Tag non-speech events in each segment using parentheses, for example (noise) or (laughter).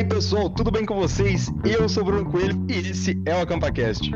aí pessoal, tudo bem com vocês? Eu sou o Bruno Coelho e esse é o AcampaCast.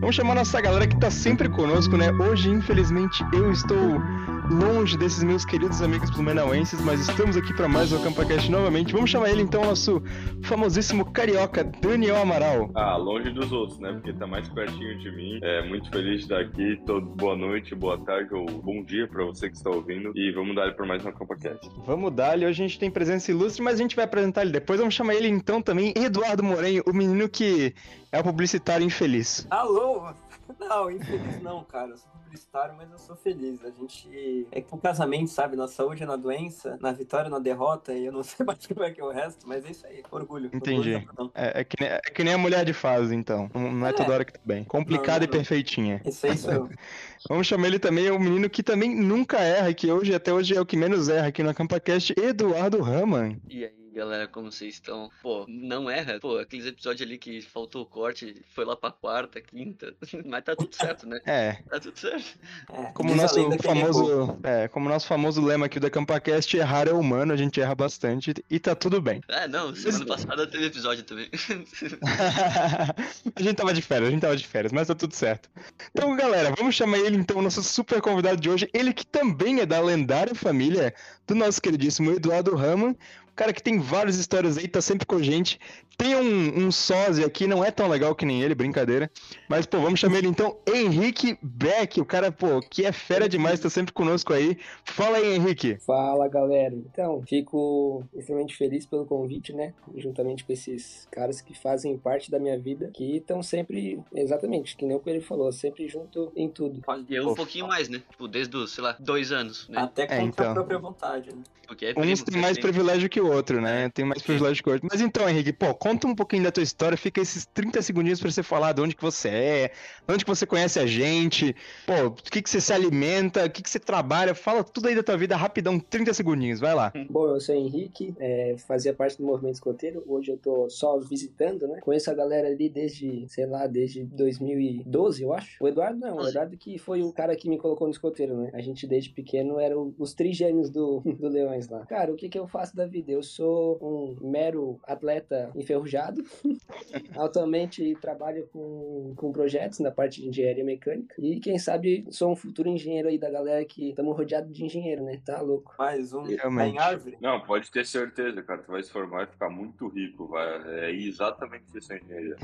Vamos chamar nossa galera que tá sempre conosco, né? Hoje, infelizmente, eu estou longe desses meus queridos amigos blumenauenses, mas estamos aqui para mais um CampaCast novamente. Vamos chamar ele então, nosso famosíssimo carioca, Daniel Amaral. Ah, longe dos outros, né? Porque tá mais pertinho de mim. É muito feliz de estar aqui. Todo boa noite, boa tarde ou bom dia para você que está ouvindo. E vamos dar ele para mais um CampaCast. Vamos dar ele. Hoje a gente tem presença ilustre, mas a gente vai apresentar ele depois. Vamos chamar ele então também, Eduardo Morenho, o menino que é o publicitário infeliz. Alô? Não, infeliz não, cara. Eu sou publicitário, mas eu sou feliz. A gente. É que o casamento, sabe? Na saúde e na doença, na vitória e na derrota, e eu não (laughs) sei mais como é que é o resto, mas é isso aí. Orgulho. Entendi. Orgulho, é, é, que nem, é, que nem, a mulher de fase, então. Não é, é. toda hora que tá bem. Complicada e perfeitinha. Isso aí sou eu. (laughs) Vamos chamar ele também, é um menino que também nunca erra, que hoje, até hoje, é o que menos erra aqui no CampaCast, Eduardo Raman. E aí? Galera, como vocês estão? Pô, não erra. Pô, aqueles episódios ali que faltou o corte, foi lá pra quarta, quinta. (laughs) Mas tá tudo certo, né? É. Tá tudo certo. É, como o nosso famoso. É, como nosso famoso lema aqui do CampaCast, errar é humano, a gente erra bastante e tá tudo bem. É, não, semana passada teve episódio também. (laughs) a gente tava de férias, a gente tava de férias, mas tá tudo certo. Então, galera, vamos chamar ele então, nosso super convidado de hoje. Ele que também é da lendária família do nosso queridíssimo Eduardo Raman cara que tem várias histórias aí, tá sempre com a gente. Tem um, um sósia aqui, não é tão legal que nem ele, brincadeira. Mas, pô, vamos chamar ele então, Henrique Beck, o cara, pô, que é fera demais, tá sempre conosco aí. Fala aí, Henrique. Fala, galera. Então, fico extremamente feliz pelo convite, né? Juntamente com esses caras que fazem parte da minha vida, que estão sempre, exatamente, que nem o que ele falou, sempre junto em tudo. E eu um pouquinho mais, né? Tipo, desde os, sei lá, dois anos, né? Até com é, então. a própria vontade, né? Porque é Uns têm mais tem... privilégio que o outro, né? Tem mais privilégio que o outro. Mas então, Henrique, pô, conta um pouquinho da tua história, fica esses 30 segundinhos para você falar de onde que você é, onde que você conhece a gente, pô, o que que você se alimenta, o que que você trabalha, fala tudo aí da tua vida rapidão, 30 segundinhos, vai lá. Bom, eu sou Henrique, é, fazia parte do movimento escoteiro, hoje eu tô só visitando, né? Conheço a galera ali desde, sei lá, desde 2012, eu acho. O Eduardo não, o Eduardo que foi o cara que me colocou no escoteiro, né? A gente desde pequeno era os trigêmeos do, (laughs) do Leões lá. Cara, o que que eu faço da vida? Eu sou um mero atleta enferrujado, (laughs) Atualmente trabalho com, com projetos na parte de engenharia mecânica e quem sabe sou um futuro engenheiro aí da galera que estamos rodeados de engenheiro, né? Tá louco. Mais um tá em árvore? Não, pode ter certeza, cara. Tu vai se formar e ficar muito rico. Vai. É exatamente isso a engenharia.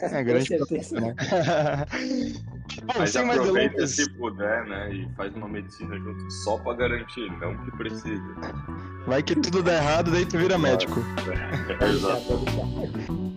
é, grande certeza. Né? (laughs) Mas Bom, aproveita se puder, né? E faz uma medicina junto só pra garantir, não que precisa. Vai que tudo dá errado, daí tu vira médico. É, (laughs) exato. Mas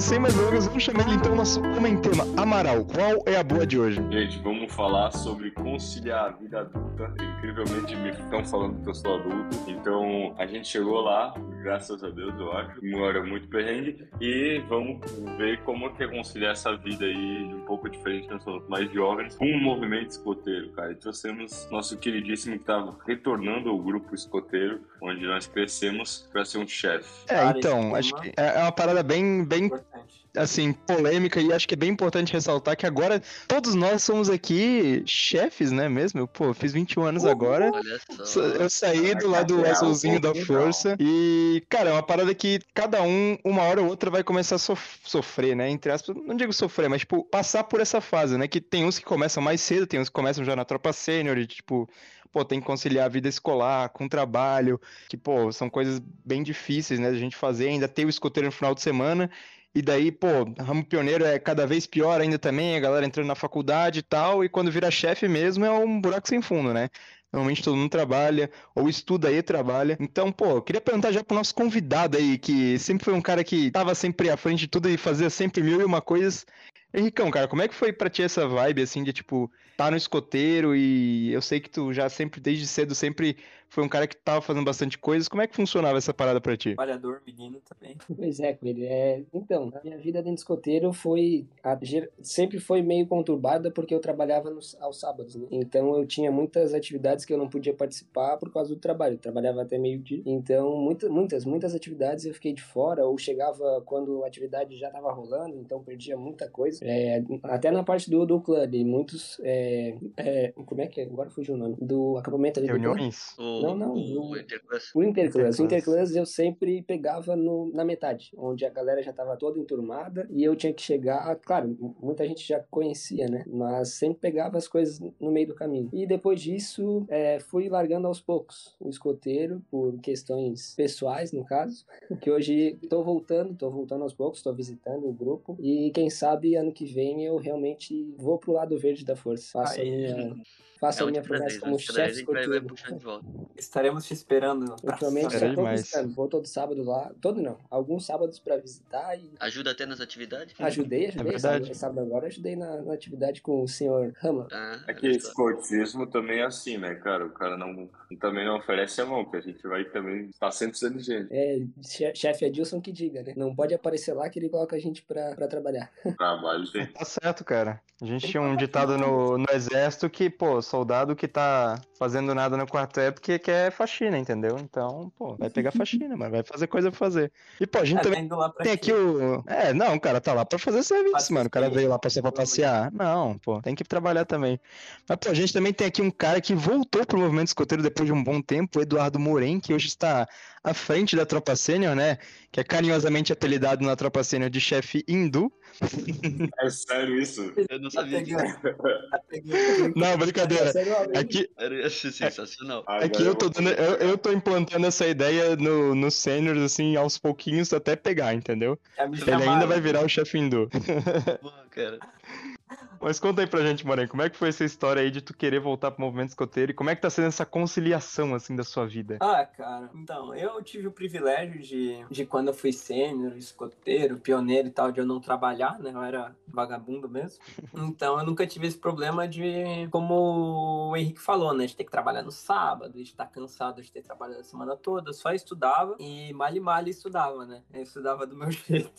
sem mais delongas, vamos chamar ele então nosso homem tema, Amaral. Qual é a boa de hoje? Gente, vamos falar sobre conciliar a vida adulta. Incrivelmente me estão falando que eu sou adulto. Então, a gente chegou lá, graças a Deus, eu acho. Uma hora muito perrengue. E vamos ver como é que é conciliar essa vida aí um pouco diferente, nós somos mais jovens, com o movimento escoteiro, cara. E trouxemos nosso queridíssimo que estava retornando ao grupo escoteiro, onde nós crescemos para ser um chefe. É, então, acho que é uma parada bem, bem bem assim, polêmica e acho que é bem importante ressaltar que agora todos nós somos aqui chefes, né, mesmo? Eu, pô, fiz 21 anos agora. Eu saí do lado azulzinho da força e, cara, é uma parada que cada um, uma hora ou outra, vai começar a sof sofrer, né? Entre aspas, não digo sofrer, mas, tipo, passar por essa fase, né? Que tem uns que começam mais cedo, tem uns que começam já na tropa sênior e, tipo, pô, tem que conciliar a vida escolar com trabalho, que, pô, são coisas bem difíceis, né, a gente fazer, ainda ter o escoteiro no final de semana, e daí, pô, ramo pioneiro é cada vez pior ainda também, a galera entrando na faculdade e tal, e quando vira chefe mesmo é um buraco sem fundo, né? Normalmente todo mundo trabalha, ou estuda e trabalha. Então, pô, eu queria perguntar já pro nosso convidado aí, que sempre foi um cara que tava sempre à frente de tudo e fazia sempre mil e uma coisas. Henricão, cara, como é que foi pra ti essa vibe, assim, de, tipo, tá no escoteiro e eu sei que tu já sempre, desde cedo, sempre foi um cara que tava fazendo bastante coisas. Como é que funcionava essa parada pra ti? Trabalhador, menino também. Pois é, Coelho. É... Então, a minha vida dentro de escoteiro foi. Sempre foi meio conturbada porque eu trabalhava nos... aos sábados, né? Então eu tinha muitas atividades que eu não podia participar por causa do trabalho. Eu trabalhava até meio-dia. Então, muitas, muitas, muitas atividades eu fiquei de fora, ou chegava quando a atividade já tava rolando, então perdia muita coisa. É... Até na parte do, do clube, muitos. É... É... Como é que é? Agora fugiu o nome. Do acampamento ali. Reuniões? Do... Não, não. O, Interclass. O Interclass. O Interclass eu sempre pegava no, na metade, onde a galera já tava toda enturmada e eu tinha que chegar. Claro, muita gente já conhecia, né? Mas sempre pegava as coisas no meio do caminho. E depois disso, é, fui largando aos poucos o escoteiro, por questões pessoais, no caso, (laughs) que hoje tô voltando, tô voltando aos poucos, tô visitando o grupo e quem sabe ano que vem eu realmente vou pro lado verde da força. Faço a minha Faça é a minha promessa como chefe escoteiro. Estaremos te esperando. Ultimamente já tô visitando. Vou todo sábado lá. Todo não. Alguns sábados pra visitar e. Ajuda até nas atividades? Ajudei, ajudei. É sábado, sábado agora ajudei na, na, atividade com o senhor Rama. Ah, Aqui, escotismo também é assim, né, cara? O cara não, também não oferece a mão, que a gente vai também estar tá sempre sendo gente. É, chefe Adilson que diga, né? Não pode aparecer lá que ele coloca a gente pra, pra trabalhar. Trabalho, gente. Tá certo, cara. A gente tinha um ditado no, no exército que, pô, soldado que tá fazendo nada no quartel é porque quer faxina, entendeu? Então, pô, vai pegar faxina, mas vai fazer coisa pra fazer. E, pô, a gente é, também tem aqui o. É, não, o cara tá lá pra fazer serviço, mano. O cara veio lá pra só pra passear. Não, pô, tem que trabalhar também. Mas, pô, a gente também tem aqui um cara que voltou pro movimento escoteiro depois de um bom tempo, o Eduardo Moren, que hoje está à frente da tropa sênior, né? Que é carinhosamente apelidado na tropa sênior de chefe hindu. É sério isso? Eu não sabia. Não, brincadeira. Aqui, Era sensacional. aqui eu tô, dando, eu, eu tô implantando essa ideia no, no seniors, assim, aos pouquinhos até pegar, entendeu? Ele ainda vai virar o chefe hindu. Boa, cara. (laughs) Mas conta aí pra gente, Moren, como é que foi essa história aí de tu querer voltar pro movimento escoteiro e como é que tá sendo essa conciliação, assim, da sua vida? Ah, cara, então, eu tive o privilégio de, de quando eu fui sênior, escoteiro, pioneiro e tal, de eu não trabalhar, né, eu era vagabundo mesmo, então eu nunca tive esse problema de, como o Henrique falou, né, de ter que trabalhar no sábado, de estar cansado de ter trabalhado a semana toda, só estudava e mal e mal estudava, né, eu estudava do meu (laughs) jeito,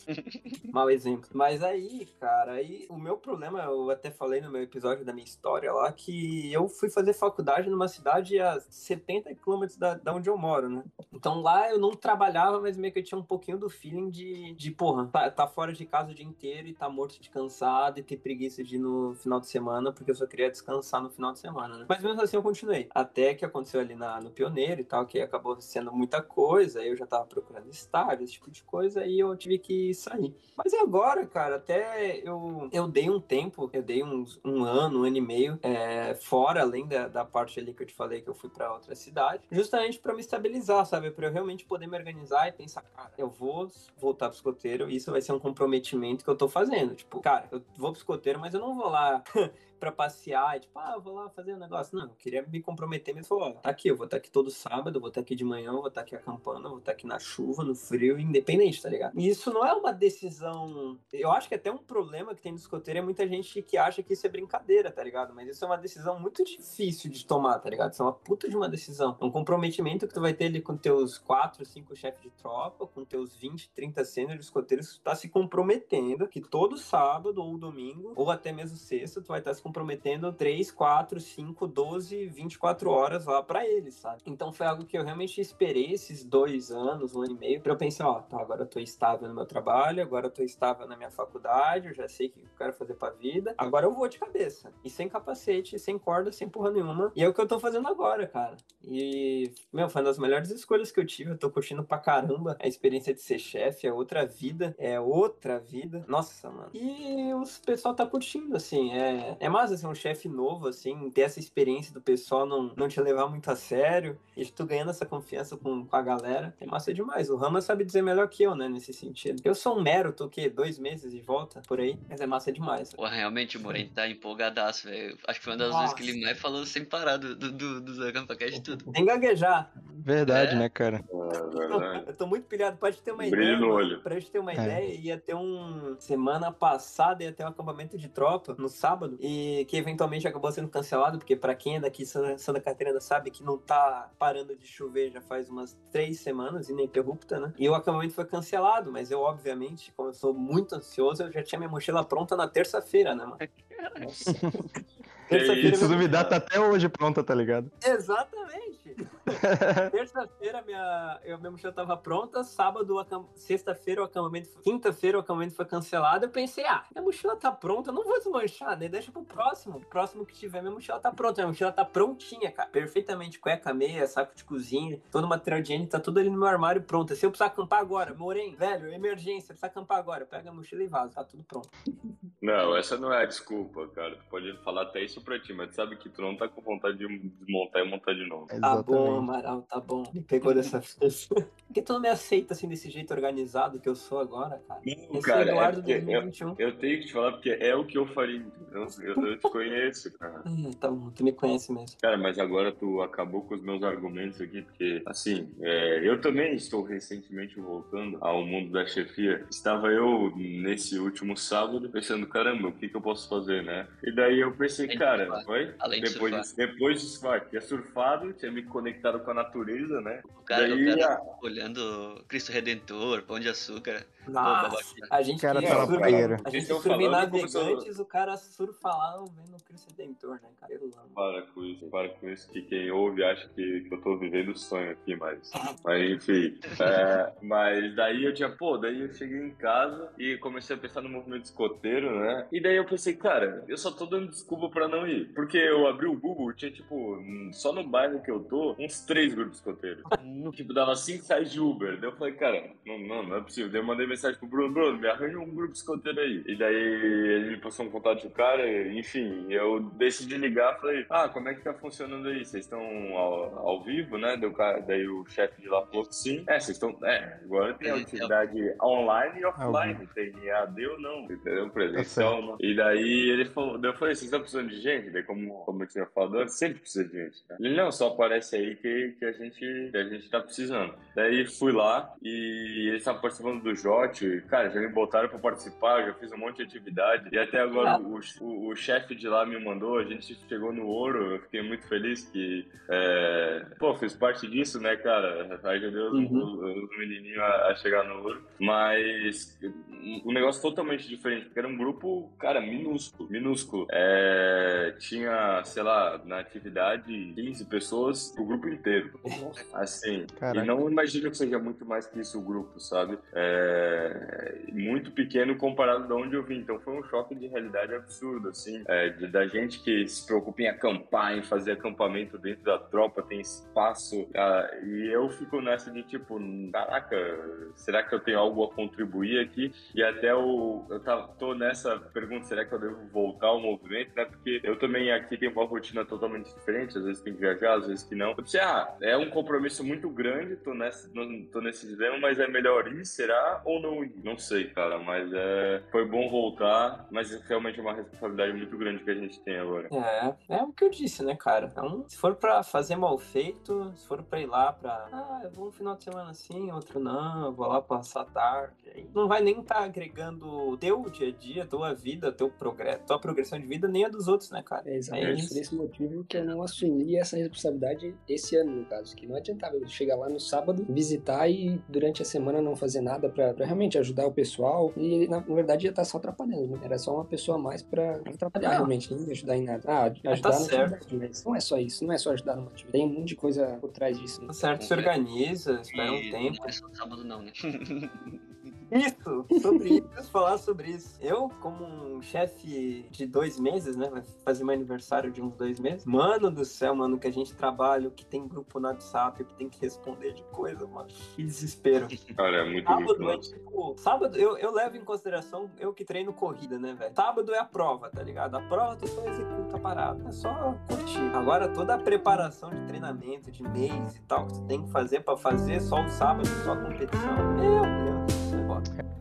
mau exemplo. Mas aí, cara, aí o meu problema, eu até falei no meu episódio da minha história lá, que eu fui fazer faculdade numa cidade a 70 quilômetros da, da onde eu moro, né? Então lá eu não trabalhava, mas meio que eu tinha um pouquinho do feeling de, de porra, tá, tá fora de casa o dia inteiro e tá morto de cansado e ter preguiça de ir no final de semana, porque eu só queria descansar no final de semana, né? Mas mesmo assim eu continuei. Até que aconteceu ali na, no Pioneiro e tal, que acabou sendo muita coisa, eu já tava procurando estágio, esse tipo de coisa, e eu tive que sair. Mas agora, cara, até eu, eu dei um tempo, eu dei uns, um ano, um ano e meio é, fora, além da, da parte ali que eu te falei que eu fui para outra cidade, justamente para me estabilizar, sabe? Para eu realmente poder me organizar e pensar, cara, eu vou voltar pro escoteiro e isso vai ser um comprometimento que eu tô fazendo. Tipo, cara, eu vou pro escoteiro, mas eu não vou lá (laughs) para passear, tipo, ah, vou lá fazer um negócio. Não, eu queria me comprometer, mas falou, ó, tá aqui, eu vou estar tá aqui todo sábado, vou estar tá aqui de manhã, vou estar tá aqui acampando, vou estar tá aqui na chuva, no frio, independente, tá ligado? E isso não é uma decisão. Eu acho que até um problema que tem no escoteiro é muita gente que acha que isso é brincadeira, tá ligado? Mas isso é uma decisão muito difícil de tomar, tá ligado? Isso é uma puta de uma decisão. É um comprometimento que tu vai ter ali com teus 4, 5 chefes de tropa, com teus 20, 30 sêniores escoteiros, tu tá se comprometendo que todo sábado ou domingo, ou até mesmo sexta, tu vai estar se comprometendo 3, 4, 5, 12, 24 horas lá para eles, sabe? Então foi algo que eu realmente esperei esses dois anos, um ano e meio, pra eu pensar, ó, tá, agora eu tô estável no meu trabalho, agora eu tô estável na minha faculdade, eu já sei o que eu quero fazer pra vida, agora eu vou de cabeça. E sem capacete, sem corda, sem porra nenhuma. E é o que eu tô fazendo agora, cara. E, meu, foi uma das melhores escolhas que eu tive, eu tô curtindo pra caramba a experiência de ser chefe, é outra vida, é outra vida. Nossa, mano. E o pessoal tá curtindo, assim, é, é massa, assim, um chefe novo, assim, ter essa experiência do pessoal não, não te levar muito a sério e tu ganhando essa confiança com, com a galera, é massa demais. O Rama sabe dizer melhor que eu, né, nesse sentido. Eu sou um mero, tô o quê? Dois meses de volta, por aí, mas é massa demais. Pô, realmente, o Moren tá empolgadaço, velho. Acho que foi uma das Nossa. vezes que ele mais falou sem parar do, do, do, do e tudo. Nem gaguejar. Verdade, é. né, cara? É verdade. Eu tô muito pilhado. Pode ter uma Brilho ideia. no olho. Pra gente ter uma é. ideia, ia ter um. Semana passada ia ter um acampamento de tropa no sábado. E que eventualmente acabou sendo cancelado, porque pra quem é daqui Santa Catarina sabe que não tá parando de chover já faz umas três semanas, ininterrupta, né? E o acampamento foi cancelado, mas eu, obviamente, como eu sou muito ansioso, eu já tinha minha mochila pronta na terça-feira, né, mano? (laughs) Nossa. Terça-feira. me dá tá até hoje pronta, tá ligado? Exatamente. (laughs) Terça-feira minha, eu, minha mochila tava pronta, sábado, acam... sexta-feira o acampamento, quinta-feira o acampamento foi cancelado. Eu pensei, ah, minha mochila tá pronta, eu não vou desmanchar, né? Deixa pro próximo. O próximo que tiver, minha mochila tá pronta. Minha mochila tá prontinha, cara. Perfeitamente, cueca meia, saco de cozinha, todo o material de higiene, tá tudo ali no meu armário pronto. Se eu precisar acampar agora, morém, velho, emergência, precisa acampar agora, pega a mochila e vaza, tá tudo pronto. Não, essa não é a desculpa, cara. Tu pode falar até isso pra ti, mas tu sabe que tu não tá com vontade de desmontar e montar de novo. Tá bom, Amaral, tá bom. Me pegou dessa vez. (laughs) Por que tu não me aceita assim desse jeito organizado que eu sou agora, cara? Não, Esse cara, é Eduardo é 2021. Eu, eu, tenho que te falar porque é o que eu faria. Eu, eu, eu te conheço, cara. Hum, (laughs) tá bom, tu me conhece mesmo. Cara, mas agora tu acabou com os meus argumentos aqui, porque, assim, é, eu também estou recentemente voltando ao mundo da chefia. Estava eu nesse último sábado pensando, caramba, o que, que eu posso fazer, né? E daí eu pensei, cara, foi? Além depois, de depois de surfar, tinha surfado, tinha me conectado com a natureza, né? O cara, daí, o cara a... olhando Cristo Redentor, Pão de Açúcar. Nossa, a gente cara tá surfa, a gente surfa navegantes, começou... o cara surfa lá vendo o Cristo Redentor, né, cara? Para com isso, para com isso, que quem ouve acha que, que eu tô vivendo o sonho aqui, mas... mas enfim, é, mas daí eu tinha, pô, daí eu cheguei em casa e comecei a pensar no movimento escoteiro, né? E daí eu pensei, cara, eu só tô dando desculpa pra não ir, porque eu abri o Google, tinha, tipo, só no bairro que eu tô, uns três grupos escoteiros. (laughs) tipo, dava cinco reais de Uber. Daí eu falei, cara, não, não, não é possível. Daí eu mandei mensagem pro Bruno, Bruno, me arranja um grupo escoteiro aí. E daí ele me passou um contato do cara, enfim, eu decidi ligar, falei, ah, como é que tá funcionando aí? Vocês estão ao, ao, vivo, né? Daí o, cara, daí o chefe de lá falou que sim. É, vocês estão, é, agora tem atividade online e offline, tem EAD ou não, entendeu? Presencial, não. E daí ele falou, eu falei, vocês estão precisando de gente? Daí como, como eu tinha falado sempre precisa de gente, né? Ele, não, só aparece aí que, que, a gente, que a gente tá precisando. Daí fui lá e eles estavam participando do JOT, cara, já me botaram pra participar, já fiz um monte de atividade, e até agora o, o, o chefe de lá me mandou, a gente chegou no ouro, eu fiquei muito feliz que, é, pô, fiz parte disso, né, cara, ajudei os, uhum. os menininhos a, a, chegar no ouro, mas um negócio totalmente diferente, porque era um grupo, cara, minúsculo, minúsculo, é, tinha, sei lá, na atividade 15 pessoas, o grupo inteiro, assim, Caraca. e não imagino que seja muito mais que isso o grupo, sabe, é, muito pequeno comparado de onde eu vim. Então foi um choque de realidade absurdo, assim, é, de, da gente que se preocupa em acampar, em fazer acampamento dentro da tropa, tem espaço. Uh, e eu fico nessa de tipo, caraca, será que eu tenho algo a contribuir aqui? E até o, eu tá, tô nessa pergunta, será que eu devo voltar ao movimento, né? Porque eu também aqui tenho uma rotina totalmente diferente, às vezes tem que viajar, às vezes que não. Eu pensei, ah, é um compromisso muito grande, tô, nessa, tô nesse dilema, mas é melhor ir, será? Ou não ir? Não sei, cara, mas é, foi bom voltar, mas realmente é uma responsabilidade muito grande que a gente tem agora. É, é o que eu disse, né, cara? Então, se for pra fazer mal feito, se for pra ir lá pra, ah, eu vou um final de semana assim, outro não, eu vou lá passar tarde, aí não vai nem estar tá agregando teu dia a dia, tua vida, teu progresso, tua progressão de vida, nem a dos outros, né, cara? É exatamente é por esse motivo que eu não assumi essa responsabilidade esse ano, no caso, que não adiantava eu chegar lá no sábado, visitar e durante a semana não fazer nada pra, pra realmente ajudar o pessoal. E na, na verdade ia estar tá só atrapalhando, né? Era só uma pessoa a mais pra, pra atrapalhar, não. realmente, não ia ajudar em nada. Ah, ajudar tá atividade, mas não é só isso, não é só ajudar numa atividade. Tem um monte de coisa por trás disso. Né? Tá certo, se organiza, espera um tempo. Não é só sábado não, né? (laughs) Isso, sobre isso, falar sobre isso. Eu, como um chefe de dois meses, né? Vai fazer meu aniversário de uns dois meses. Mano do céu, mano, que a gente trabalha, que tem grupo no WhatsApp, que tem que responder de coisa, mano. Que desespero. Cara, é muito Sábado é tipo. Sábado, eu, eu levo em consideração, eu que treino corrida, né, velho? Sábado é a prova, tá ligado? A prova tu só executa a parada. É só curtir. Agora toda a preparação de treinamento, de mês e tal, que tu tem que fazer pra fazer só o sábado, só a competição. Meu Deus. Mas,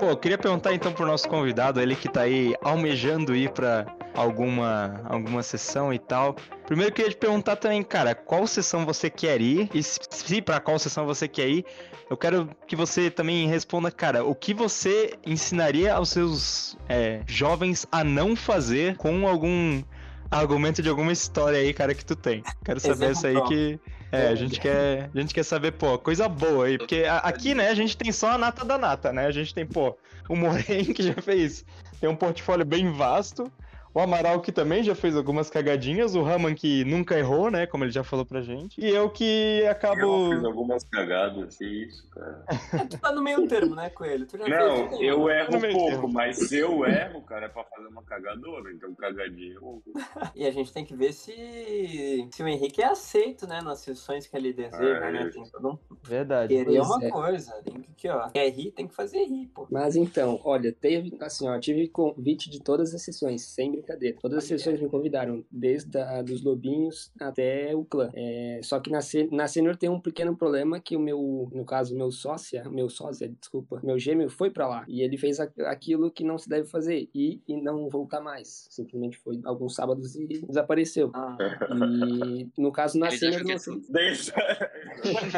pô, eu queria perguntar então pro nosso convidado, ele que tá aí almejando ir pra alguma, alguma sessão e tal. Primeiro eu queria te perguntar também, cara, qual sessão você quer ir? E se para qual sessão você quer ir, eu quero que você também responda, cara, o que você ensinaria aos seus é, jovens a não fazer com algum argumento de alguma história aí, cara, que tu tem. Quero saber isso aí que. É, a gente quer, a gente quer saber, pô, coisa boa aí, porque aqui, né, a gente tem só a nata da nata, né? A gente tem, pô, o Moren que (laughs) já fez, tem um portfólio bem vasto, o Amaral que também já fez algumas cagadinhas, o Raman que nunca errou, né? Como ele já falou pra gente. E eu que acabo. Eu fiz algumas cagadas, isso, cara. (laughs) tu tá no meio termo, né, Coelho? Tu já não, fez eu erro um pouco, termo. mas se eu erro, cara, é pra fazer uma cagadora, então cagadinha eu (laughs) E a gente tem que ver se, se o Henrique é aceito, né, nas sessões que ele deseja, é, né? Tem todo um... Verdade. Querer é uma é. coisa, tem que, ó, quer rir, tem que fazer rir, pô. Mas então, olha, teve, assim, ó, tive convite de todas as sessões, sempre brincadeira. Todas as sessões me convidaram, desde a, dos lobinhos até o clã. É, só que na, na senior tem um pequeno problema que o meu, no caso, meu sócia, meu sósia, desculpa, meu gêmeo foi para lá. E ele fez aquilo que não se deve fazer, e, e não voltar mais. Simplesmente foi alguns sábados e desapareceu. Ah. E no caso, na senior não sei. Deixa.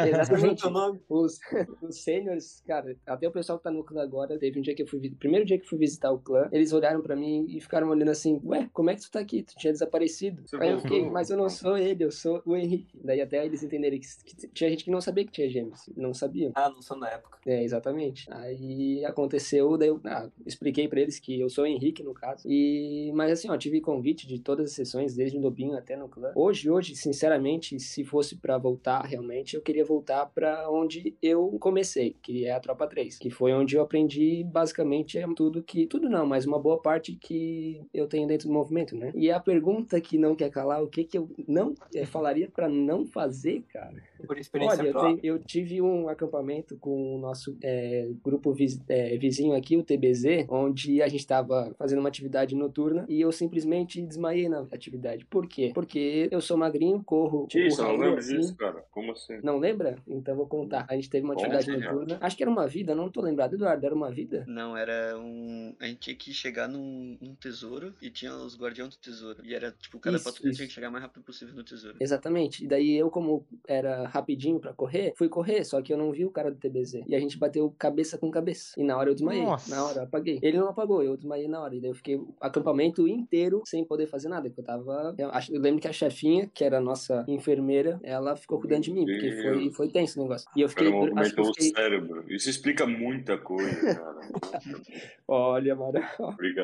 Exatamente. os, os seniors, cara, até o pessoal que tá no clã agora, teve um dia que eu fui, primeiro dia que fui visitar o clã, eles olharam para mim e ficaram olhando assim, ué, como é que tu tá aqui? Tu tinha desaparecido. Você Aí eu fiquei, mas eu não sou ele, eu sou o Henrique. Daí até eles entenderem que, que, tinha gente que não sabia que tinha gêmeos. Não sabiam. Ah, não sou na época. É, exatamente. Aí aconteceu, daí eu ah, expliquei pra eles que eu sou o Henrique, no caso. E, mas assim, ó, tive convite de todas as sessões, desde o Lobinho até no clã. Hoje, hoje, sinceramente, se fosse para voltar realmente, eu queria voltar para onde eu comecei, que é a Tropa 3, que foi onde eu aprendi basicamente tudo que. Tudo não, mas uma boa parte que eu tenho dentro do movimento, né? E a pergunta que não quer calar, o que que eu não é, falaria para não fazer, cara? Por experiência Olha, eu, tenho, eu, tive um acampamento com o nosso é, grupo viz, é, vizinho aqui, o TBZ, onde a gente estava fazendo uma atividade noturna e eu simplesmente desmaiei na atividade. Por quê? Porque eu sou magrinho, corro. Isso, não lembro assim. disso, cara. Como assim? Não lembra? Então vou contar. A gente teve uma atividade Bom, noturna. Acho que era uma vida, não tô lembrado, Eduardo. Era uma vida? Não, era um. A gente tinha que chegar num, num tesouro e tinha os guardiões do tesouro. E era tipo, cada isso, patrulha tinha que chegar o mais rápido possível no tesouro. Exatamente. E daí eu, como era rapidinho para correr, fui correr, só que eu não vi o cara do TBZ. E a gente bateu cabeça com cabeça. E na hora eu desmaiei. Nossa. Na hora eu apaguei. Ele não apagou, eu desmaiei na hora. E daí eu fiquei o acampamento inteiro sem poder fazer nada. Porque eu tava. Eu, acho, eu lembro que a chefinha, que era a nossa enfermeira, ela ficou cuidando de mim, porque foi, foi tenso o negócio. E eu fiquei. Acho que eu fiquei... o cérebro. Isso explica muita coisa, cara. (laughs) Olha, mano.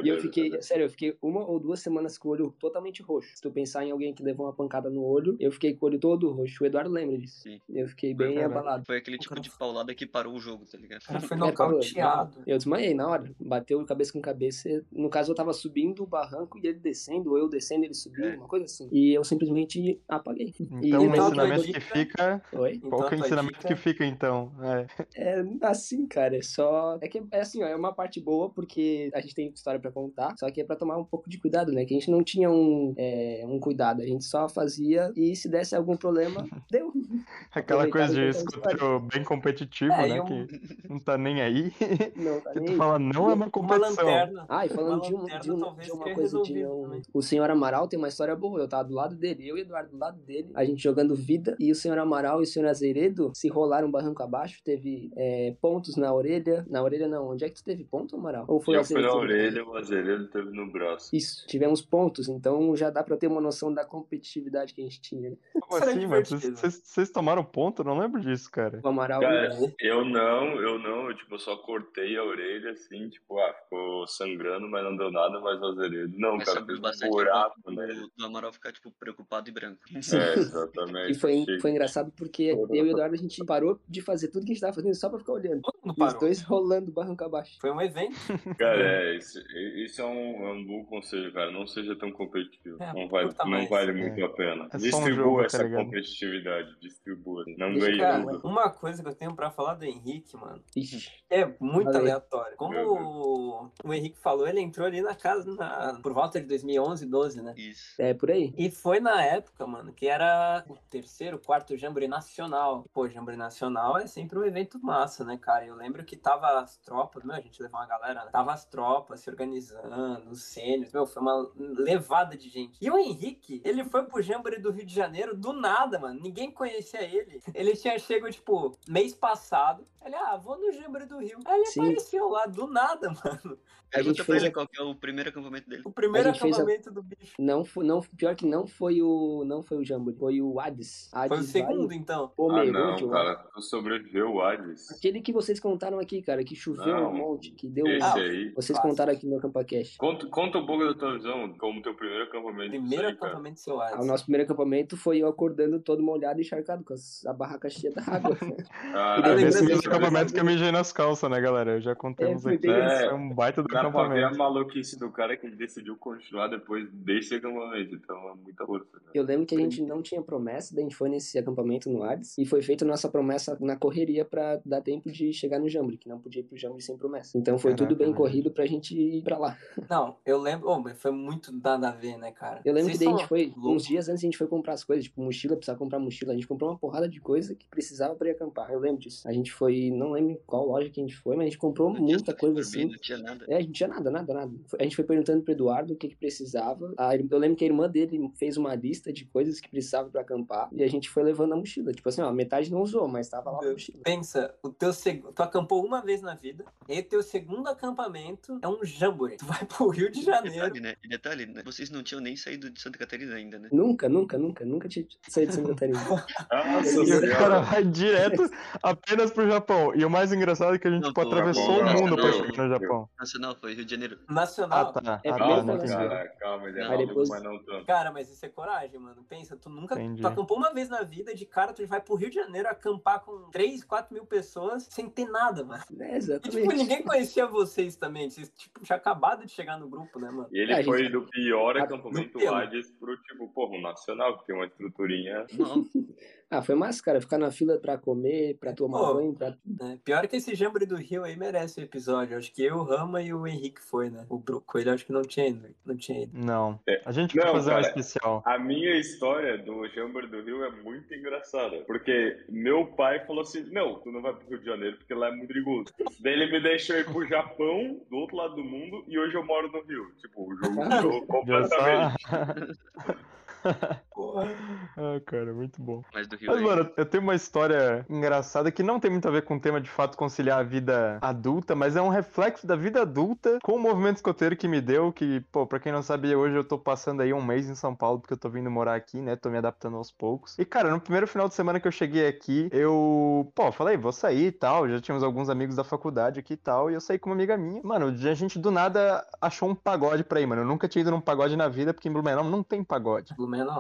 E eu fiquei, sério, eu fiquei uma ou duas semanas com o olho totalmente roxo. Se tu pensar em alguém que levou uma pancada no olho, eu fiquei com o olho todo roxo. O Eduardo lembra disso. Sim. Eu fiquei bem foi, abalado. Foi aquele tipo de paulada que parou o jogo, tá ligado? Cara, foi (laughs) nocauteado. eu desmaiei na hora. Bateu cabeça com cabeça. No caso, eu tava subindo o barranco e ele descendo, ou eu descendo ele subindo, é. uma coisa assim. E eu simplesmente apaguei. Então, e, o ensinamento que fica... Oi? Qual que é o ensinamento que fica, então? É. é assim, cara, é só... É que, é assim, ó, é uma parte boa, porque a gente tem história pra contar, só que é pra tomar um pouco de cuidado, né? Que a gente não tinha um, é, um cuidado, a gente só fazia e se desse algum problema, deu. (laughs) Aquela coisa de escuteiro bem competitivo, é, né? Que não tá nem aí. Não (laughs) tá que nem tu fala, não é uma competição. Uma ah, e falando de, um, de, um, de, uma coisa, de um, o senhor Amaral tem uma história boa. Eu tava do lado dele, eu e o Eduardo do lado dele, a gente jogando vida, e o senhor Amaral e o senhor Azeredo se rolaram barranco abaixo, teve é, pontos na orelha. Na orelha não, onde é que tu teve ponto, Amaral? Ou foi eu fui na orelha, o Azeredo teve no braço. Isso, tivemos pontos, então já dá pra ter uma noção da competitividade que a gente tinha. Né? Como assim, mas vocês tomaram ponto? Eu não lembro disso, cara. O Amaral. Cara, eu não, eu não, eu tipo, só cortei a orelha assim, tipo, ah, ficou sangrando, mas não deu nada, mas o azeredo. Não, mas cara, fez um buraco, né? Do, do Amaral ficar, tipo, preocupado e branco. É, exatamente. e foi, foi engraçado porque eu e o Eduardo a gente parou de fazer tudo que a gente tava fazendo só pra ficar olhando. Os dois rolando barranco abaixo. Foi um evento. Cara, é, isso, isso é um, é um bom conselho, cara. Não seja tão competitivo. É, não, vale, não vale muito a pena. É Distribua um jogo, tá essa tá competitividade. Distribua. Não ganhe tudo. Uma coisa que eu tenho pra falar do Henrique, mano, Ixi. é muito aleatório. Como o, o Henrique falou, ele entrou ali na casa na, por volta de 2011, 12, né? Isso. É, por aí. E foi na época, mano, que era o terceiro, quarto Jamboree Nacional. Pô, Jamboree Nacional é sempre um evento massa, né, cara? Eu lembro que tava as tropas, meu, a gente levou uma galera, né? Tava as tropas se organizando, os sênios, meu, foi uma levada de gente. E o Henrique, ele foi pro Jamboree do Rio de Janeiro do nada, mano. Ninguém conhecia ele. Ele tinha chego, tipo, mês passado. Ele, ah, vou no Jamboree do Rio. Aí ele Sim. apareceu lá do nada, (laughs) mano. A gente fez ele qual é o primeiro acampamento dele. O primeiro acampamento a... do bicho. Não, não, pior que não foi o não foi o Jamboree, foi o Hades. Hades foi o segundo, vai... então. O ah, não, cara, tu sobreviveu o Hades. Aquele que vocês contaram aqui, cara, que choveu não, um monte, que deu... Esse ah, aí. Vocês fácil. contaram aqui no AcampaCast. Conta, conta um pouco da tua visão, como teu primeiro acampamento. Primeiro aí, acampamento do seu Hades. Ah, o nosso primeiro acampamento foi eu acordando todo molhado e encharcado com a barraca cheia da água. (laughs) ah, é esse mesmo acampamento que eu mijei nas calças, né, galera? Eu já contamos é, aqui. É, é um baita do acampamento maluquice do cara que ele decidiu continuar depois desse acampamento. Então é muita força. Né? Eu lembro que a gente não tinha promessa, daí a gente foi nesse acampamento no Hades e foi feita nossa promessa na correria pra dar tempo de chegar no Jamboree, que não podia ir pro Jamboree sem promessa. Então foi Caraca, tudo bem corrido pra gente ir pra lá. Não, eu lembro, oh, foi muito nada a ver, né, cara? Eu lembro Vocês que daí a gente foi, loucos. uns dias antes a gente foi comprar as coisas, tipo mochila, precisava comprar mochila. A gente comprou uma porrada de coisa que precisava pra ir acampar. Eu lembro disso. A gente foi, não lembro qual loja que a gente foi, mas a gente comprou não muita coisa assim. Não tinha nada. É, a gente não tinha nada, nada, nada. A gente foi perguntando pro Eduardo o que que precisava. A, eu lembro que a irmã dele fez uma lista de coisas que precisava para acampar e a gente foi levando a mochila. Tipo assim, ó, metade não usou, mas tava lá a mochila. Pensa, o teu seg... tu acampou uma vez na vida, e o teu segundo acampamento é um jamboree. Tu vai pro Rio de Janeiro. Detalhe, né? Detalhe, né? Vocês não tinham nem saído de Santa Catarina ainda, né? Nunca, nunca, nunca, nunca tinha saído de Santa Catarina. (laughs) Nossa, e o cara vai direto apenas pro Japão. E o mais engraçado é que a gente não, tipo, atravessou o mundo pra chegar no Japão. Nacional, foi Rio de Janeiro. Nacional. Ah, tá. É ah, calma, cara, calma, ele é maluco, depois... mas não tanto. Cara, mas isso é coragem, mano. Pensa, tu nunca. Entendi. Tu acampou uma vez na vida, de cara, tu vai pro Rio de Janeiro acampar com 3, 4 mil pessoas sem ter nada, mano. É, exatamente. E, tipo, ninguém conhecia vocês também. Vocês, tipo, tinha acabado de chegar no grupo, né, mano? E ele é, foi gente... do pior acampamento Hades pro, tipo, porra, um nacional, que tem uma estruturinha. Não. (laughs) Ah, foi massa, cara. Ficar na fila pra comer, pra tomar Pô, banho. Pra... É, pior que esse Jambre do Rio aí merece o episódio. Acho que eu, o Rama e o Henrique foi, né? O ele acho que não tinha ido. Não, tinha ido. não. É. A gente vai fazer cara, um especial. A minha história do Jambre do Rio é muito engraçada. Porque meu pai falou assim: não, tu não vai pro Rio de Janeiro porque lá é muito perigoso. Daí ele me deixou ir pro Japão, do outro lado do mundo, e hoje eu moro no Rio. Tipo, o jogo (laughs) mudou completamente. (laughs) (laughs) ah, cara, muito bom. Mas, do Rio mas mano, eu tenho uma história engraçada que não tem muito a ver com o tema de fato conciliar a vida adulta, mas é um reflexo da vida adulta com o movimento escoteiro que me deu, que, pô, pra quem não sabia, hoje eu tô passando aí um mês em São Paulo, porque eu tô vindo morar aqui, né? Tô me adaptando aos poucos. E, cara, no primeiro final de semana que eu cheguei aqui, eu, pô, falei, vou sair e tal. Já tínhamos alguns amigos da faculdade aqui e tal, e eu saí com uma amiga minha. Mano, a gente do nada achou um pagode pra ir, mano. Eu nunca tinha ido num pagode na vida, porque em Blumenau não tem pagode.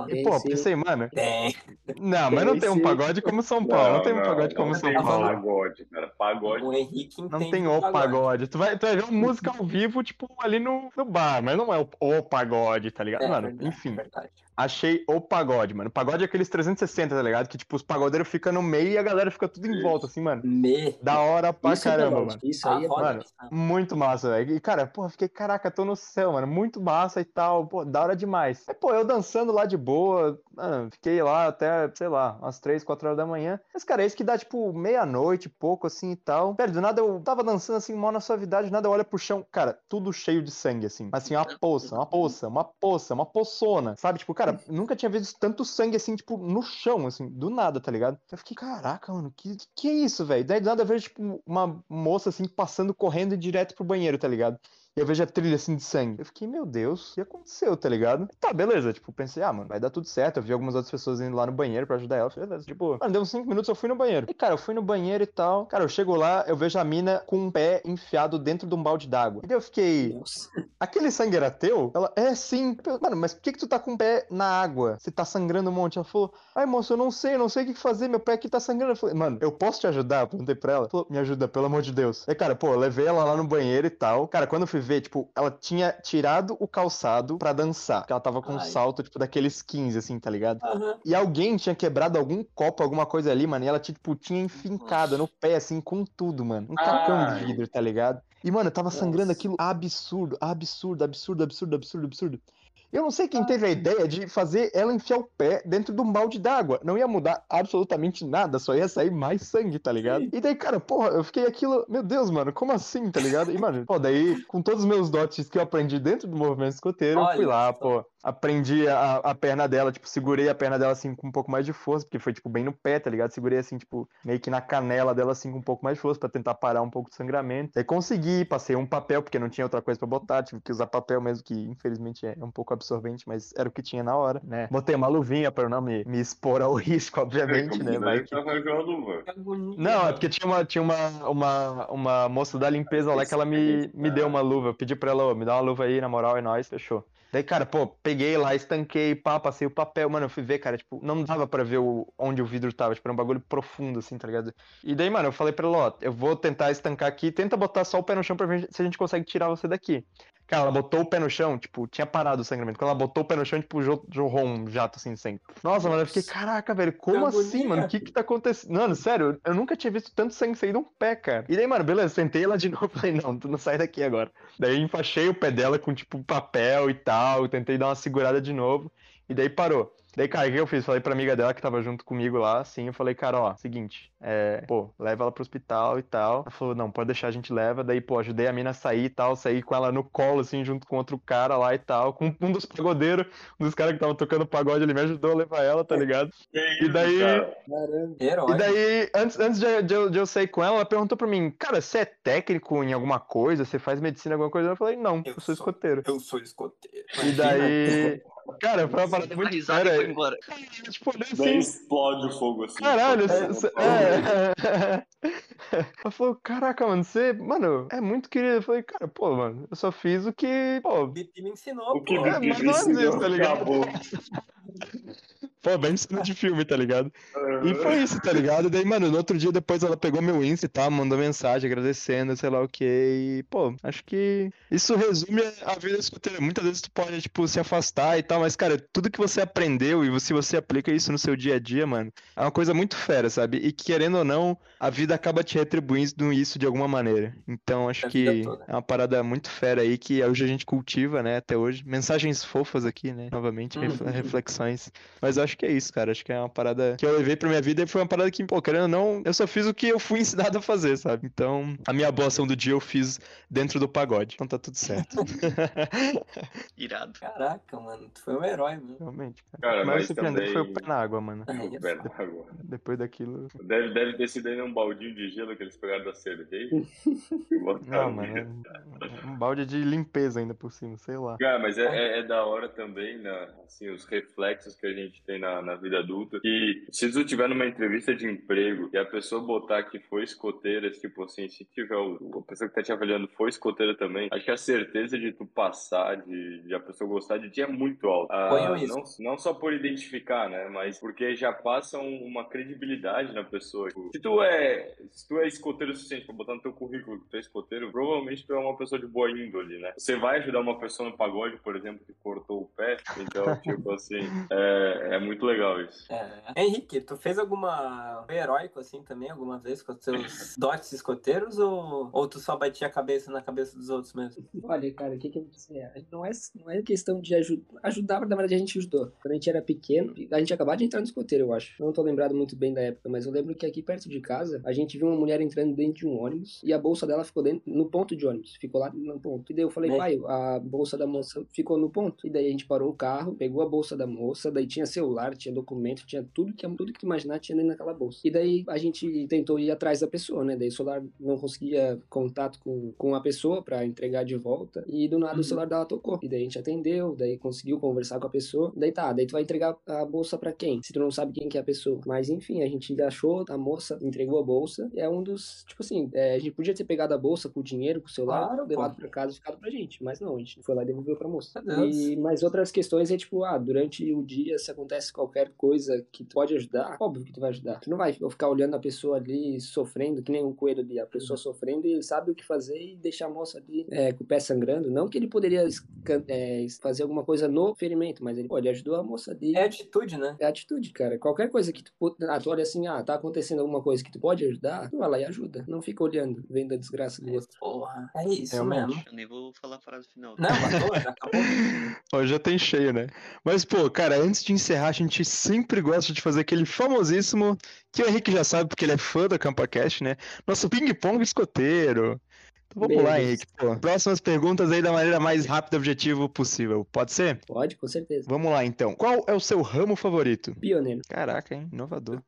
E, pô, pensei, mano. Tem. Não, mas não tem um pagode como São Paulo. Não, não tem um pagode como São Paulo. pagode, cara. Pagode. O Henrique não tem o pagode. Tu vai, tu vai ver uma música ao vivo, tipo, ali no, no bar, mas não é o, o pagode, tá ligado? É, mano, verdade, enfim. Verdade achei o pagode, mano. O pagode é aqueles 360, tá ligado? Que, tipo, os pagodeiros ficam no meio e a galera fica tudo em volta, assim, mano. Me... Da hora pra Isso é caramba, é mano. Isso aí é mano, muito massa, velho. E, cara, porra, fiquei, caraca, tô no céu, mano. Muito massa e tal. Pô, da hora demais. Aí, pô, eu dançando lá de boa, mano, fiquei lá até, sei lá, umas 3, 4 horas da manhã. Mas, cara, é isso que dá, tipo, meia-noite, pouco, assim e tal. Pera, do nada eu tava dançando, assim, mal na suavidade, nada eu olho pro chão. Cara, tudo cheio de sangue, assim. Assim, uma poça, uma poça, uma poça, uma poçona, sabe? Tipo, cara, nunca tinha visto tanto sangue assim, tipo, no chão, assim, do nada, tá ligado? Eu fiquei, caraca, mano, que, que é isso, velho? Daí do nada eu vejo, tipo, uma moça assim, passando, correndo direto pro banheiro, tá ligado? E eu vejo a trilha assim de sangue. Eu fiquei, meu Deus, o que aconteceu, tá ligado? Tá, beleza. Tipo, pensei, ah, mano, vai dar tudo certo. Eu vi algumas outras pessoas indo lá no banheiro pra ajudar ela. Beleza, tipo, mano, deu uns 5 minutos, eu fui no banheiro. E, cara, eu fui no banheiro e tal. Cara, eu chego lá, eu vejo a mina com um pé enfiado dentro de um balde d'água. E daí eu fiquei. Nossa. aquele sangue era teu? Ela, é sim. Mano, mas por que que tu tá com o pé na água? Você tá sangrando um monte. Ela falou, ai moço, eu não sei, eu não sei o que fazer, meu pé aqui tá sangrando. Eu falei, mano, eu posso te ajudar? Eu perguntei pra ela. Falou, me ajuda, pelo amor de Deus. Aí, cara, pô, eu levei ela lá no banheiro e tal. Cara, quando eu fui ver, tipo, ela tinha tirado o calçado pra dançar. Porque ela tava com ai. um salto, tipo, daqueles 15, assim, tá ligado? Uhum. E alguém tinha quebrado algum copo, alguma coisa ali, mano. E ela, tipo, tinha enfincado no pé, assim, com tudo, mano. Um cacão de vidro, tá ligado? E, mano, tava sangrando aquilo absurdo, absurdo, absurdo, absurdo, absurdo, absurdo. Eu não sei quem teve a ideia de fazer ela enfiar o pé dentro de um balde d'água. Não ia mudar absolutamente nada, só ia sair mais sangue, tá ligado? E daí, cara, porra, eu fiquei aquilo, meu Deus, mano, como assim, tá ligado? E, mano, pô, daí, com todos os meus dotes que eu aprendi dentro do movimento escoteiro, Olha, eu fui lá, pô, aprendi a, a perna dela, tipo, segurei a perna dela assim com um pouco mais de força, porque foi, tipo, bem no pé, tá ligado? Segurei assim, tipo, meio que na canela dela assim com um pouco mais de força para tentar parar um pouco de sangramento. Aí consegui, passei um papel, porque não tinha outra coisa para botar, tive que usar papel mesmo, que infelizmente é um pouco absorvente, mas era o que tinha na hora, né? Botei uma luvinha para não me, me expor ao (laughs) risco, obviamente, né? Mas que... Não, é porque tinha uma, tinha uma, uma, uma moça da limpeza lá que ela me, me deu uma luva. Eu pedi pra ela, oh, me dá uma luva aí, na moral, é nóis, fechou. Daí, cara, pô, peguei lá, estanquei, pá, passei o papel, mano, eu fui ver, cara, tipo, não dava pra ver o, onde o vidro tava, tipo, era um bagulho profundo, assim, tá ligado? E daí, mano, eu falei pra ela, ó, eu vou tentar estancar aqui, tenta botar só o pé no chão pra ver se a gente consegue tirar você daqui. Cara, ela botou o pé no chão, tipo, tinha parado o sangramento. Quando ela botou o pé no chão, tipo, jorrou um jato assim de sangue. Nossa, mano, eu fiquei, caraca, velho, como assim, mano? O que que tá acontecendo? Mano, sério, eu nunca tinha visto tanto sangue sair de um pé, cara. E daí, mano, beleza, sentei ela de (laughs) novo e falei, não, tu não sai daqui agora. Daí enfaixei o pé dela com, tipo, papel e tal, tentei dar uma segurada de novo. E daí parou. Daí, cara, o que eu fiz? Falei pra amiga dela que tava junto comigo lá, assim, eu falei, cara, ó, seguinte, é, pô, leva ela pro hospital e tal. Ela falou, não, pode deixar, a gente leva. Daí, pô, ajudei a mina a sair e tal, saí com ela no colo, assim, junto com outro cara lá e tal, com um dos pagodeiros, um dos caras que tava tocando pagode, ele me ajudou a levar ela, tá ligado? e daí. E daí, antes, antes de, de, eu, de eu sair com ela, ela perguntou pra mim, cara, você é técnico em alguma coisa? Você faz medicina em alguma coisa? Eu falei, não, eu, eu sou, sou escoteiro. Eu sou escoteiro. E daí. Cara, foi uma parada muito e foi embora. Tipo, assim, explode o fogo assim. Caralho, é. (laughs) Ela falou, caraca, mano, você, mano, é muito querido. Eu falei, cara, pô, mano, eu só fiz o que, pô. O que me ensinou, o que pô. É, mas não é isso, tá ligado? (laughs) Pô, bem cena de filme, tá ligado? E foi isso, tá ligado? E daí, mano, no outro dia depois ela pegou meu Insta e tal, mandou mensagem agradecendo, sei lá o que. E, pô, acho que isso resume a vida escoteira. Muitas vezes tu pode, tipo, se afastar e tal, mas, cara, tudo que você aprendeu e se você aplica isso no seu dia a dia, mano, é uma coisa muito fera, sabe? E querendo ou não, a vida acaba te retribuindo isso de alguma maneira. Então, acho que é uma parada muito fera aí que hoje a gente cultiva, né, até hoje. Mensagens fofas aqui, né? Novamente, uhum. reflexões. Mas acho que é isso, cara. Acho que é uma parada que eu levei pra minha vida e foi uma parada que, pô, querendo ou não, eu só fiz o que eu fui (laughs) ensinado a fazer, sabe? Então, a minha boa ação do dia eu fiz dentro do pagode. Então tá tudo certo. (laughs) Irado. Caraca, mano. Tu foi um herói, mano. Realmente, cara. cara mas, surpreendente também... foi o pé na água, mano. o pé na água. Depois daquilo. Deve, deve ter sido aí um baldinho de gelo que eles pegaram da cerveja. (laughs) não, mano. É um balde de limpeza ainda por cima, sei lá. Cara, mas é, é, é da hora também, né? Assim, os reflexos que a gente tem na, na vida adulta. E se tu tiver numa entrevista de emprego e a pessoa botar que foi escoteira, tipo assim, se tiver o, a pessoa que tá te avaliando foi escoteira também, acho que a certeza de tu passar, de, de a pessoa gostar de ti é muito alta. Ah, não, não só por identificar, né? Mas porque já passa uma credibilidade na pessoa. Tipo, se tu é, se tu é escoteiro o suficiente pra botar no teu currículo que tu é escoteiro, provavelmente tu é uma pessoa de boa índole, né? Você vai ajudar uma pessoa no pagode, por exemplo, que cortou o pé, então, (laughs) tipo assim, é, é muito legal isso. É. Henrique, tu fez alguma heróico assim também alguma vez com os seus (laughs) dotes escoteiros ou, ou tu só batia a cabeça na cabeça dos outros mesmo? Olha, cara, o que que eu dizer? Não é, não é questão de ajudar. Ajudar, na verdade, a gente ajudou. Quando a gente era pequeno, a gente acabou de entrar no escoteiro, eu acho. Não tô lembrado muito bem da época, mas eu lembro que aqui perto de casa, a gente viu uma mulher entrando dentro de um ônibus e a bolsa dela ficou dentro, no ponto de ônibus. Ficou lá no ponto. E daí eu falei, é. pai, a bolsa da moça ficou no ponto. E daí a gente parou o carro, pegou a bolsa da moça, daí tinha celular celular, tinha documento, tinha tudo que, tudo que tu imaginar tinha dentro daquela bolsa. E daí a gente tentou ir atrás da pessoa, né? Daí o celular não conseguia contato com, com a pessoa para entregar de volta. E do nada uhum. o celular dela tocou. E daí a gente atendeu, daí conseguiu conversar com a pessoa. Daí tá, daí tu vai entregar a bolsa para quem? Se tu não sabe quem que é a pessoa. Mas enfim, a gente achou, a moça entregou a bolsa. E é um dos, tipo assim, é, a gente podia ter pegado a bolsa com o dinheiro, com o celular, claro, levado para casa e ficado pra gente. Mas não, a gente foi lá e devolveu pra moça. E, mas outras questões é tipo, ah, durante o dia, se acontece qualquer coisa que pode ajudar, óbvio que tu vai ajudar. Tu não vai ficar olhando a pessoa ali sofrendo, que nem um coelho ali, a pessoa uhum. sofrendo e ele sabe o que fazer e deixar a moça ali é, com o pé sangrando. Não que ele poderia é, fazer alguma coisa no ferimento, mas ele, pô, ele ajudou a moça ali. É atitude, né? É atitude, cara. Qualquer coisa que tu, ah, tu olha assim, ah, tá acontecendo alguma coisa que tu pode ajudar, tu vai lá e ajuda. Não fica olhando, vendo a desgraça do outro. Porra, é isso é mesmo. Eu nem vou falar a frase final. Não, acabou. (laughs) Hoje já tem cheio, né? Mas, pô, cara, antes de encerrar, a gente sempre gosta de fazer aquele famosíssimo, que o Henrique já sabe porque ele é fã da CampaCast, né? Nosso ping-pong escoteiro. Então vamos lá, Henrique. Pô, próximas perguntas aí da maneira mais rápida e objetiva possível. Pode ser? Pode, com certeza. Vamos lá, então. Qual é o seu ramo favorito? Pioneiro. Caraca, hein? Inovador.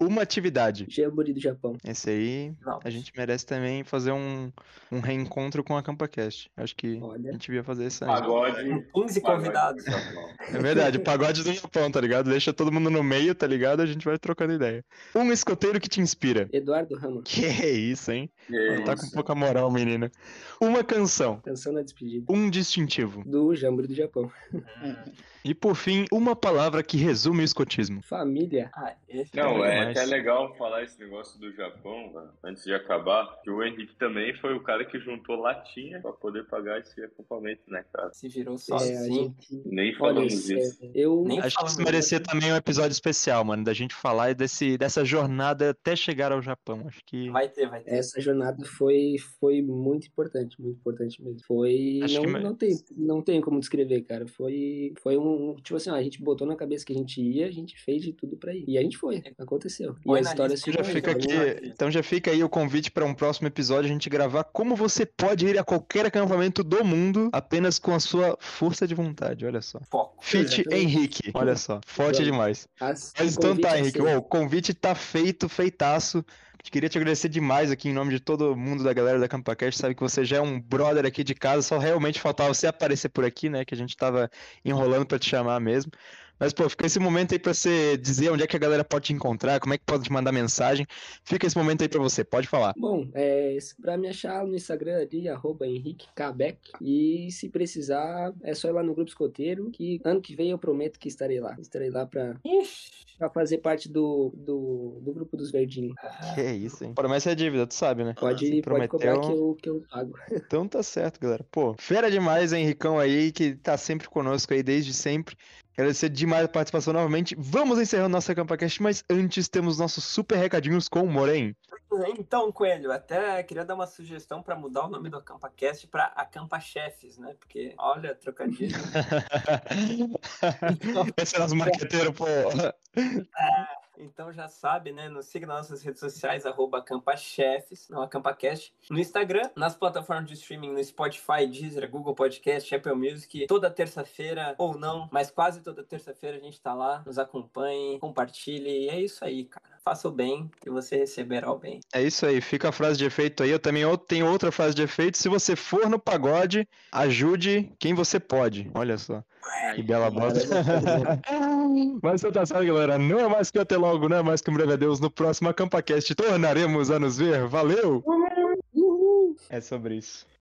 Uma atividade. Jamburi do Japão. Esse aí, Não. a gente merece também fazer um, um reencontro com a CampaCast. Acho que Olha. a gente devia fazer isso aí. Pagode. 15 convidados. É verdade, pagode do Japão, tá ligado? Deixa todo mundo no meio, tá ligado? A gente vai trocando ideia. Um escoteiro que te inspira. Eduardo Ramos. Que isso, hein? Que tá com pouca moral, menino menina. Uma canção. Canção da despedida. Um distintivo. Do Jamboree do Japão. E por fim, uma palavra que resume o escotismo. Família. Ah, Não, é, é até legal falar esse negócio do Japão, mano, antes de acabar, que o Henrique também foi o cara que juntou latinha pra poder pagar esse acampamento, né, cara? Se virou sozinho. É, gente... Nem falamos disso. É, eu... Nem Acho que isso merecia também um episódio especial, mano, da gente falar desse, dessa jornada até chegar ao Japão. Acho que. Vai ter, vai ter. Essa jornada foi, foi muito importante, muito importante mesmo. Foi. Acho não, que... não, tem, não tem como descrever, cara. Foi, foi um tipo assim, ó, a gente botou na cabeça que a gente ia, a gente fez de tudo para ir. E a gente foi, aconteceu. E a história se já fica aqui, Então já fica aí o convite para um próximo episódio a gente gravar como você pode ir a qualquer acampamento do mundo apenas com a sua força de vontade, olha só. Foco. Fit Exatamente. Henrique, olha só, forte demais. As, Mas então tá, Henrique, assim. o convite tá feito, feitaço. Queria te agradecer demais aqui em nome de todo mundo da galera da CampaCast. Sabe que você já é um brother aqui de casa, só realmente faltava você aparecer por aqui, né? Que a gente tava enrolando para te chamar mesmo. Mas, pô, fica esse momento aí pra você dizer onde é que a galera pode te encontrar, como é que pode te mandar mensagem. Fica esse momento aí pra você, pode falar. Bom, é, pra me achar no Instagram ali, arroba Henrique Kabeck. E se precisar, é só ir lá no Grupo Escoteiro, que ano que vem eu prometo que estarei lá. Estarei lá pra, pra fazer parte do, do, do Grupo dos Verdinhos. Que é isso, hein? Promessa é dívida, tu sabe, né? Pode, pode prometeu... cobrar que eu, que eu pago. (laughs) Então tá certo, galera. Pô, fera demais, Henricão aí, que tá sempre conosco aí desde sempre. Agradecer demais a participação novamente. Vamos encerrando nossa CampaCast, mas antes temos nossos super recadinhos com o Moren. Então, Coelho, até queria dar uma sugestão para mudar o nome do AcampaCast para Acampa Chefes, né? Porque, olha, trocadilho. (laughs) Esse é nosso marqueteiro, pô. É. Então já sabe, né? Nos siga nas nossas redes sociais, arroba AcampaChefs, não AcampaCast. No Instagram, nas plataformas de streaming, no Spotify, Deezer, Google Podcast, Apple Music. Toda terça-feira, ou não, mas quase toda terça-feira a gente tá lá. Nos acompanhe, compartilhe. E é isso aí, cara faça o bem e você receberá o bem. É isso aí, fica a frase de efeito aí. Eu também tenho outra frase de efeito. Se você for no pagode, ajude quem você pode. Olha só. Que bela bosta. (laughs) Mas você tá certo, galera. Não é mais que até logo, não é mais que um breve adeus. No próximo AcampaCast tornaremos a nos ver. Valeu! É sobre isso.